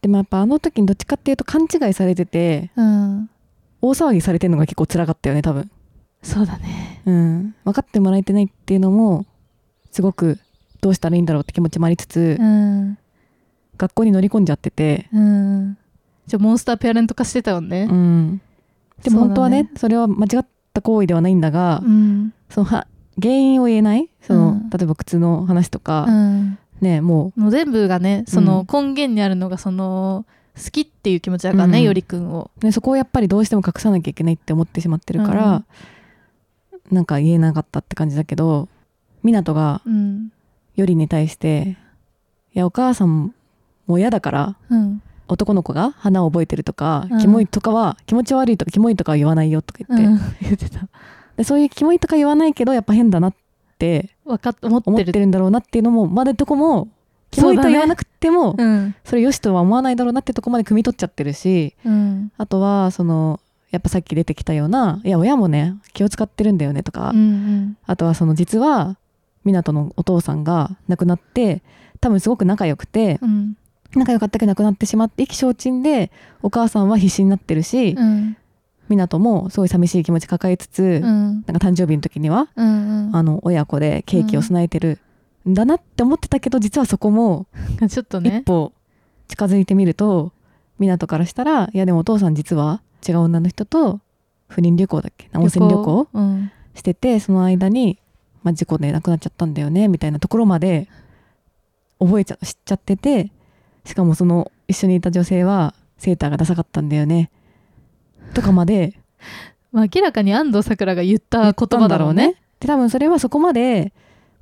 でもやっぱあの時にどっちかっていうと勘違いされててうん大騒ぎされてるのが結構辛かったよね多分。そうだね。うん。分かってもらえてないっていうのもすごくどうしたらいいんだろうって気持ちもありつつ、うん。学校に乗り込んじゃっててうん。じゃあモンスターペアレント化してたよね。う、ん、でも本当はねそれは間違った行為ではないんだが、うん。そのは原因を言えない？その、うん。例えば靴の話とか、うん、ねももう全部がねその根源にあるのがその好きっていう気持ちだからね、うん。よりくんを。う、ね、そこをやっぱりどうしても隠さなきゃいけないって思ってしまってるから、なんか言えなかったって感じだけど湊がうん。よりに対して「いやお母さんも嫌だからうん。男の子が花を覚えてるとか、うん。キモいとかは気持ち悪いとかキモいとかは言わないよ」とか言って、うん、言ってた。でそういうキモいとか言わないけどやっぱ変だなって分かっ思ってる。んだろうなっていうのもまだとこもキモいとは言わなくてもそ,、うん。れよしとは思わないだろうなってとこまで汲み取っちゃってるしうん。あとはそのやっぱさっき出てきたようないや親もね気を使ってるんだよねとか、うんうん。あとはその実は湊のお父さんが亡くなって多分すごく仲良くてうん。仲良かったけど亡くなってしまって意気消沈でお母さんは必死になってるしうん。湊もすごい寂しい気持ち抱えつつ、うん。なんか誕生日の時にはうんあの親子でケーキを備えてるんだなって思ってたけど実はそこもうん ちょっとね。一歩近づいてみると湊からしたらいやでもお父さん実は違う女の人と不倫旅行だっけ？温泉旅行？うん。しててその間に、まあ、事故で亡くなっちゃったんだよねみたいなところまで覚えちゃ知っちゃっててしかもその一緒にいた女性はセーターがダサかったんだよねとかまで まあ、明らかに安藤サクラが言った言った言葉だろうね。で多分それはそこまで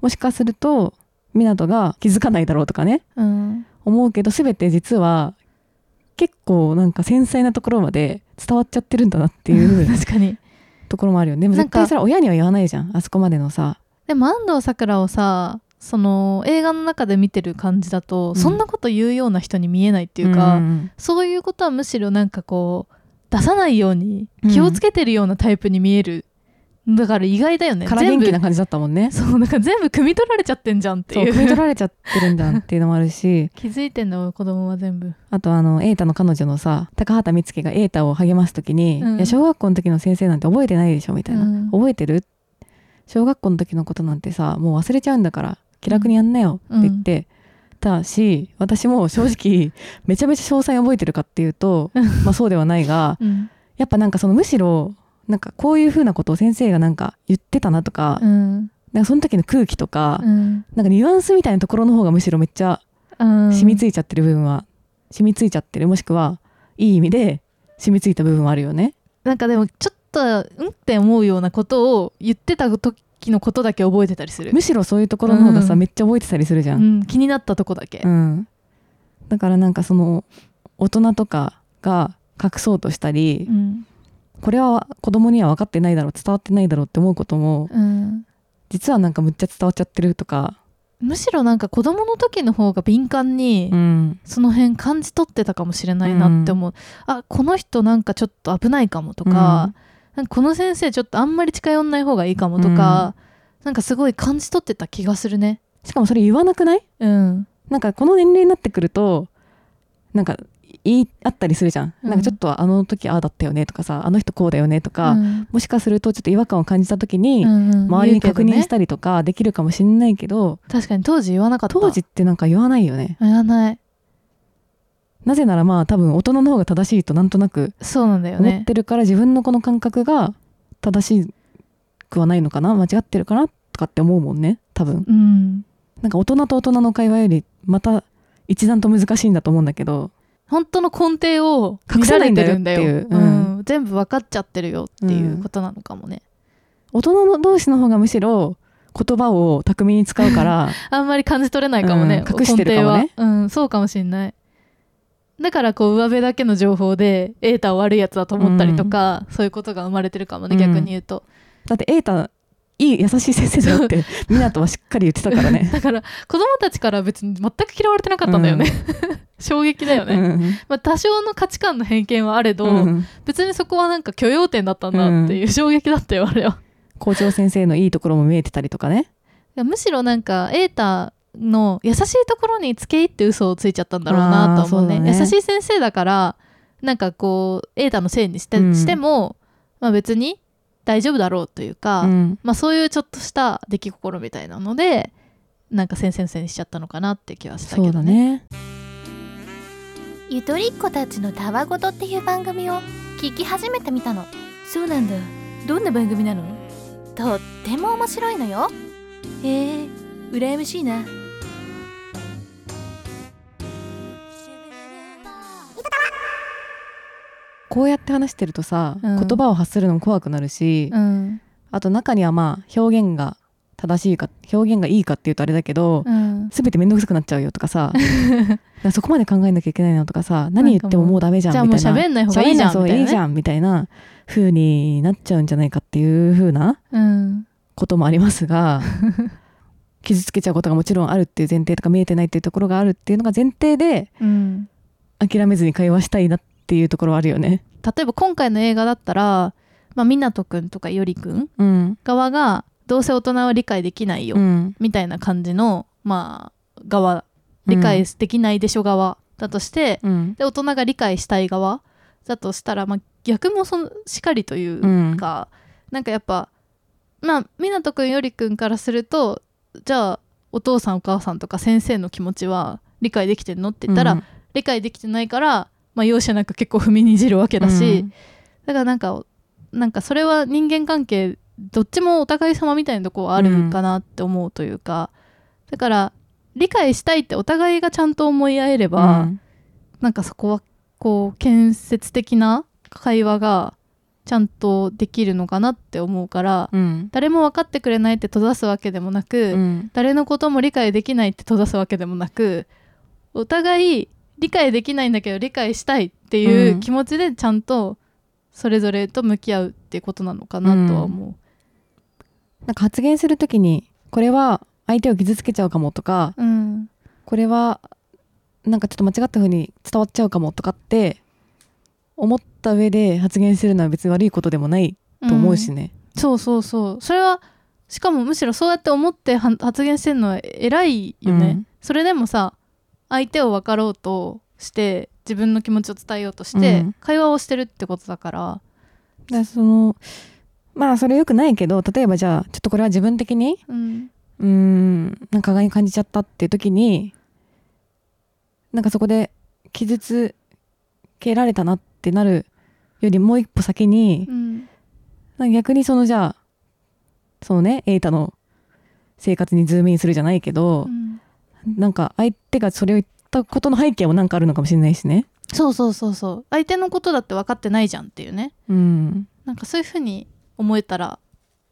もしかすると湊が気づかないだろうとかね。うん、思うけど全て実は結構なんか繊細なところまで伝わっちゃってるんだなっていう確かに。ところもあるよね。でも絶対それは親には言わないじゃん。あそこまでのさ。でも安藤サクラをさその映画の中で見てる感じだと、ん。そんなこと言うような人に見えないっていうか、んそういうことはむしろなんかこう出さないように気をつけてるようなタイプに見える、だから意外だよね。から元気な感じだったもんね。そうなんか全部汲み取られちゃってんじゃんっていう。汲み取られちゃってるんだっていうのもあるし。気づいてんの子供は全部。あとあの瑛太の彼女のさ高畑充希が瑛太を励ます時に、うん。いや小学校の時の先生なんて覚えてないでしょみたいな、うん。覚えてる？小学校の時のことなんてさもう忘れちゃうんだから気楽にやんなよって言って、たし私も正直めちゃめちゃ詳細覚えてるかっていうとまあそうではないがうん。やっぱなんかそのむしろなんかこういう風なことを先生がなんか言ってたなとか,、うん。なんかその時の空気とか、うん。なんかニュアンスみたいなところの方がむしろめっちゃうん。染みついちゃってる部分は染みついちゃってるもしくはいい意味で染みついた部分はあるよね。なんかでもちょっとうんって思うようなことを言ってた時のことだけ覚えてたりする。む、しろそういうところの方がさ、うん。めっちゃ覚えてたりするじゃ。うんん、気になったとこだけ、うん、だからなんかその大人とかが隠そうとしたり、うんこれは子供には分かってないだろう伝わってないだろうって思うこともうん、実はなんかむっちゃ伝わっちゃってるとか、むしろなんか子供の時の方が敏感にうん。その辺感じ取ってたかもしれないなって思う、あこの人なんかちょっと危ないかもとか,、なんかこの先生ちょっとあんまり近寄んない方がいいかもとか、なんかすごい感じ取ってた気がするね。しかもそれ言わなくない？うん。なんかこの年齢になってくるとなんか言いあったりするじゃん、うん。なんかちょっとあの時ああだったよねとかさあの人こうだよねとか、うん。もしかするとちょっと違和感を感じた時に、うんうん。周りに確認したりとかできるかもしれないけど、確かに当時言わなかった。当時ってなんか言わないよね。言わない。なぜならまあ多分大人の方が正しいとなんとなくそうなんだよ思っねてるから、自分のこの感覚が正しくはないのかな間違ってるかなとかって思うもんね多分。うん。なんか大人と大人の会話よりまた一段と難しいんだと思うんだけど本当の根底を隠見られてるんだよ。うう。うん。ん、全部分かっちゃってるよっていうことなのかもね、大人の同士の方がむしろ言葉を巧みに使うから。あんまり感じ取れないかもね、うん。隠してるかもね。うん。そうかもしんない。だからこう上辺だけの情報で瑛太を悪いやつだと思ったりとか、そういうことが生まれてるかもねうん逆に言うと、だって瑛太いい優しい先生だよって湊はしっかり言ってたからね。だから子供たちから別に全く嫌われてなかったんだよね、衝撃だよね、うん。まあ、多少の価値観の偏見はあれど、うん。別にそこはなんか許容点だったんだっていう衝撃だったよあれは。校長先生のいいところも見えてたりとかね。むしろなんか瑛太の優しいところにつけ入って嘘をついちゃったんだろうなと思うね。ね。優しい先生だからなんかこう瑛太のせいにして,、うん。しても、まあ、別に大丈夫だろうというか、うん。まあ、そういうちょっとした出来心みたいなのでなんか先生のせいにしちゃったのかなって気はしたけどそうだね。ゆとりっ子たちのたわごとっていう番組を聞き始めてみたの。そうなんだ。どんな番組なの？とっても面白いのよ。へえ羨ましいなこうやって話してるとさ、うん。言葉を発するのも怖くなるし、うん。あと中にはまあ表現が正しいか表現がいいかっていうとあれだけど、うん。全て面倒くさくなっちゃうよとかさ そこまで考えなきゃいけないのとかさ何言ってももうダメじゃんみたいな。もう喋んない方がいいじゃんみたいないいいじゃんみたいな風になっちゃうんじゃないかっていう風なうん。こともありますが 傷つけちゃうことがもちろんあるっていう前提とか見えてないっていうところがあるっていうのが前提でうん。諦めずに会話したいなっていうところはあるよね。例えば今回の映画だったら、まあ、湊くんとかよりくんうん、側がどうせ大人は理解できないよ、うん、みたいな感じのまあ側理解できないでしょ側だとして、うん。で大人が理解したい側だとしたら、まあ、逆もそのしかりといううん。か、なんかやっぱまあ湊くんよりくんからするとじゃあお父さんお母さんとか先生の気持ちは理解できてんのって言ったら、うん。理解できてないから、まあ、容赦なく結構踏みにじるわけだし、だからなんかなんかそれは人間関係どっちもお互い様みたいなとこはあるかなって思うというか、だから理解したいってお互いがちゃんと思い合えれば、うん。なんかそこはこう建設的な会話がちゃんとできるのかなって思うから、うん。誰も分かってくれないって閉ざすわけでもなく、うん。誰のことも理解できないって閉ざすわけでもなくお互い理解できないんだけど理解したいっていううん。気持ちでちゃんとそれぞれと向き合うっていうことなのかなとは思なんか発言するときにこれは相手を傷つけちゃうかもとかう。うん、これはなんかちょっと間違った風に伝わっちゃうかもとかって思った上で発言するのは別に悪いことでもないと思うしね。そうそうそう。それはしかもむしろそうやって思っては発言してるのは偉いよね、うん。それでもさ相手を分かろうとして自分の気持ちを伝えようとして、うん。会話をしてるってことだから。だからそのまあそれよくないけど例えばじゃあちょっとこれは自分的にうん。うーんなんかがに感じちゃったっていう時になんかそこで傷つけられたなってなるよりもう一歩先にうん。なんか逆にそのじゃあそのね瑛太の生活にズームインするじゃないけどう、んなんか相手がそれを言ったことの背景もなんかあるのかもしれないしね。そうそうそうそう相手のことだって分かってないじゃんっていうねうん。なんかそういうふうに思えたら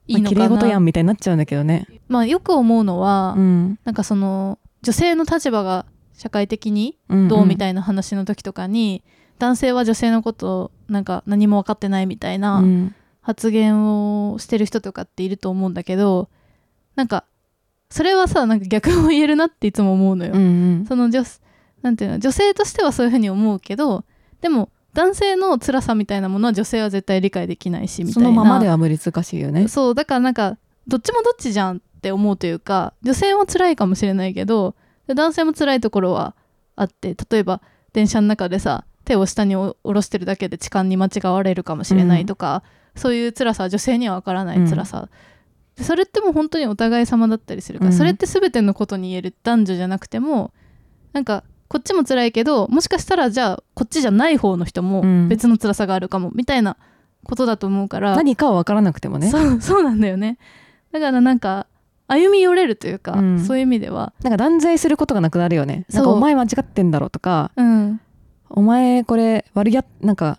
いいまあ綺麗のかな、事やんみたいになっちゃうんだけどね。まあよく思うのは、うん。なんかその女性の立場が社会的にうんどうみたいいな話の時とかに、男性は女性のことをなんか何も分かってないみたいなうん発言をしてる人とかっていると思うんだけどなんかそれはさなんか逆も言えるなっていつも思うのよ。うんうん。その女なんていうの女性としてはそういうふうに思うけどでも男性の辛さみたいなものは女性は絶対理解できないしみたいな。そのままでは難しいよね。そうだからなんかどっちもどっちじゃんって思うというか女性も辛いかもしれないけどで男性も辛いところはあって例えば電車の中でさ手を下にお下ろしてるだけで痴漢に間違われるかもしれないとか、そういう辛さは女性には分からない辛さ、でそれってもう本当にお互い様だったりするから、うん。それって全てのことに言える男女じゃなくてもなんかこっちも辛いけどもしかしたらじゃあこっちじゃない方の人もうん。別の辛さがあるかもみたいなことだと思うから、何かは分からなくてもね。そう そうなんだよね。だからなんか歩み寄れるというか、うん。そういう意味では。なんか断罪することがなくなるよね。なんかお前間違ってんだろとか、うん。お前これ悪気あなんか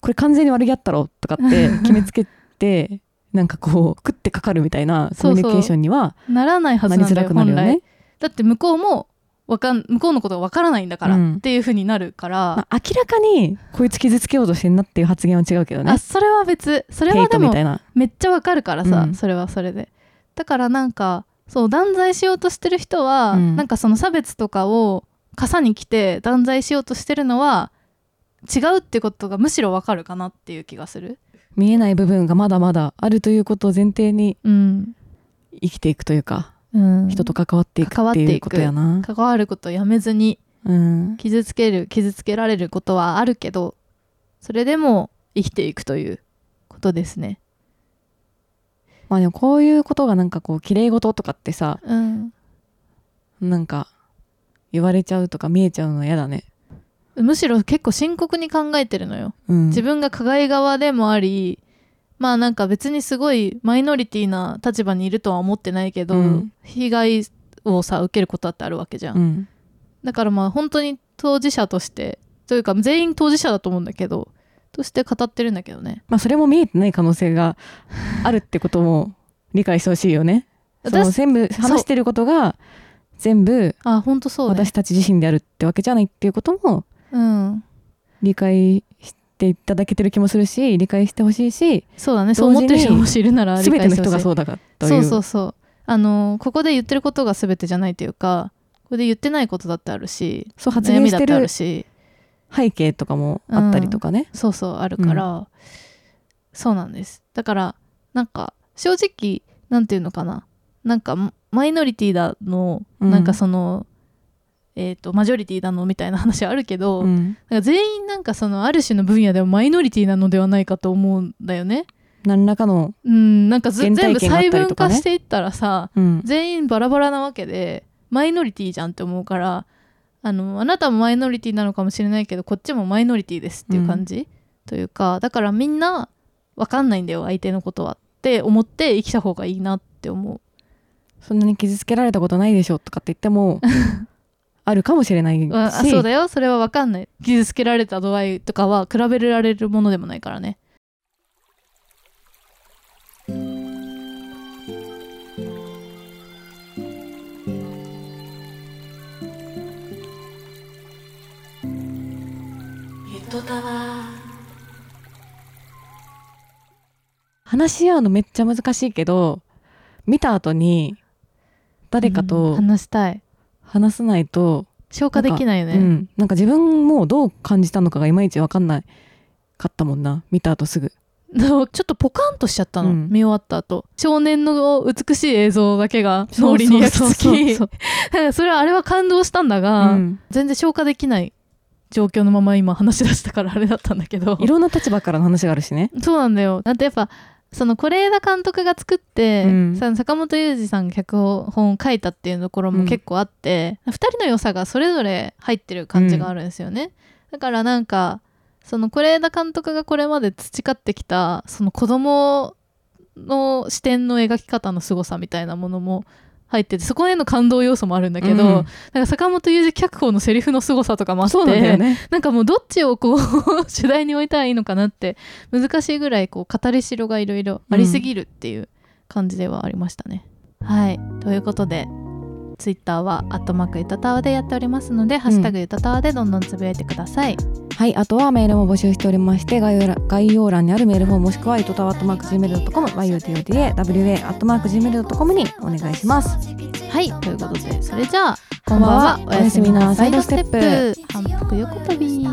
これ完全に悪気あったろとかって決めつけて なんかこう食ってかかるみたいなコミュニケーションにはならないはずなんだよなりづらくなるよ本来。ね。だって向こうもわかん向こうのことがわからないんだから、うん。っていう風になるから、まあ明らかにこいつ傷つけようとしてんなっていう発言は違うけどね。あ。それは別それはでもトみたいな。めっちゃわかるからさ、うん。それはそれで。だからなんかそう断罪しようとしてる人は、うん。なんかその差別とかを傘に来て断罪しようとしてるのは違うってことがむしろわかるかなっていう気がする見えない部分がまだまだあるということを前提にうん、生きていくというか、うん、人と関わっていくってていうことやな。関わることをやめずにうん。傷つける傷つけられることはあるけどそれでも生きていくということですねまあでもこういうことがなんかこう綺麗事とかってさ、うんなんか言われちゃうとか見えちゃうのは嫌だね。むしろ結構深刻に考えてるのよ。うん、自分が加害側でもありまあなんか別にすごいマイノリティな立場にいるとは思ってないけど、うん。被害をさ受けることだってあるわけじゃん、うん。だからまあ本当に当事者としてというか全員当事者だと思うんだけどとして語ってるんだけどね。まあそれも見えてない可能性があるってことも 理解してほしいよね。その私全部話してることが全部あ本当そうね。私たち自身であるってわけじゃないっていうこともうん理解していただけてる気もするし理解してほしいしそうだね。そう思ってる人もしいるなら理全ての人がそうだからそうそうそう。あのここで言ってることが全てじゃないというかここで言ってないことだってあるしそう発悩みだってあ言してるるし。背景とかもあったりとかね。そうそうあるから、そうなんです。だからなんか正直なんていうのかな。なんかマイノリティだの、うん。なんかそのえー、とマジョリティだのみたいな話はあるけど、うん。なんか全員なんかそのある種の分野ではマイノリティなのではないかと思うんだよね。何らかの、うんなんか全部細分化していったらさ、うん。全員バラバラなわけでマイノリティじゃんって思うからあのあなたもマイノリティなのかもしれないけどこっちもマイノリティですっていう感じ、というかだからみんな分かんないんだよ相手のことはって思って生きた方がいいなって思う。そんなに傷つけられたことないでしょとかって言っても あるかもしれないしああそうだよ。それは分かんない。傷つけられた度合いとかは比べられるものでもないからね。話し合うのめっちゃ難しいけど見た後に誰かうんと話したい話さないと、消化できないよねうん、なんか自分もどう感じたのかがいまいち分かんないかったもんな。見た後すぐ。で もちょっとポカンとしちゃったの、うん。見終わった後。少年の美しい映像だけが脳裏に焼き付き。そう。だからそれはあれは感動したんだが、うん。全然消化できない状況のまま今話し出したからあれだったんだけど。いろんな立場からの話があるしね。そうなんだよ。だってやっぱその是枝監督が作って、うん。さ坂本雄二さんが脚本を書いたっていうところも結構あって、二人の良さがそれぞれ入ってる感じがあるんですよね、だからなんかその是枝監督がこれまで培ってきたその子供の視点の描き方の凄さみたいなものも入っててそこへの感動要素もあるんだけど、うん。なんか坂本雄二脚本のセリフの凄さとかもあってなんだよね。なんかもうどっちをこう主題に置いたらいいのかなって難しいぐらいこう語りしろがいろいろありすぎるっていう感じではありましたね。はい。ということでツイッターは「アットマークゆたたわ」でやっておりますので「ハッシュタグゆたたわ」でどんどんつぶやいてください。はいあとはメールも募集しておりまして概要欄概要欄にあるメールフォームもしくはゆとたわ .gmail.com yutotawa gmail.com にお願いします。はいということでそれじゃあこんばんは。おやすみなさいドステップ。反復横跳び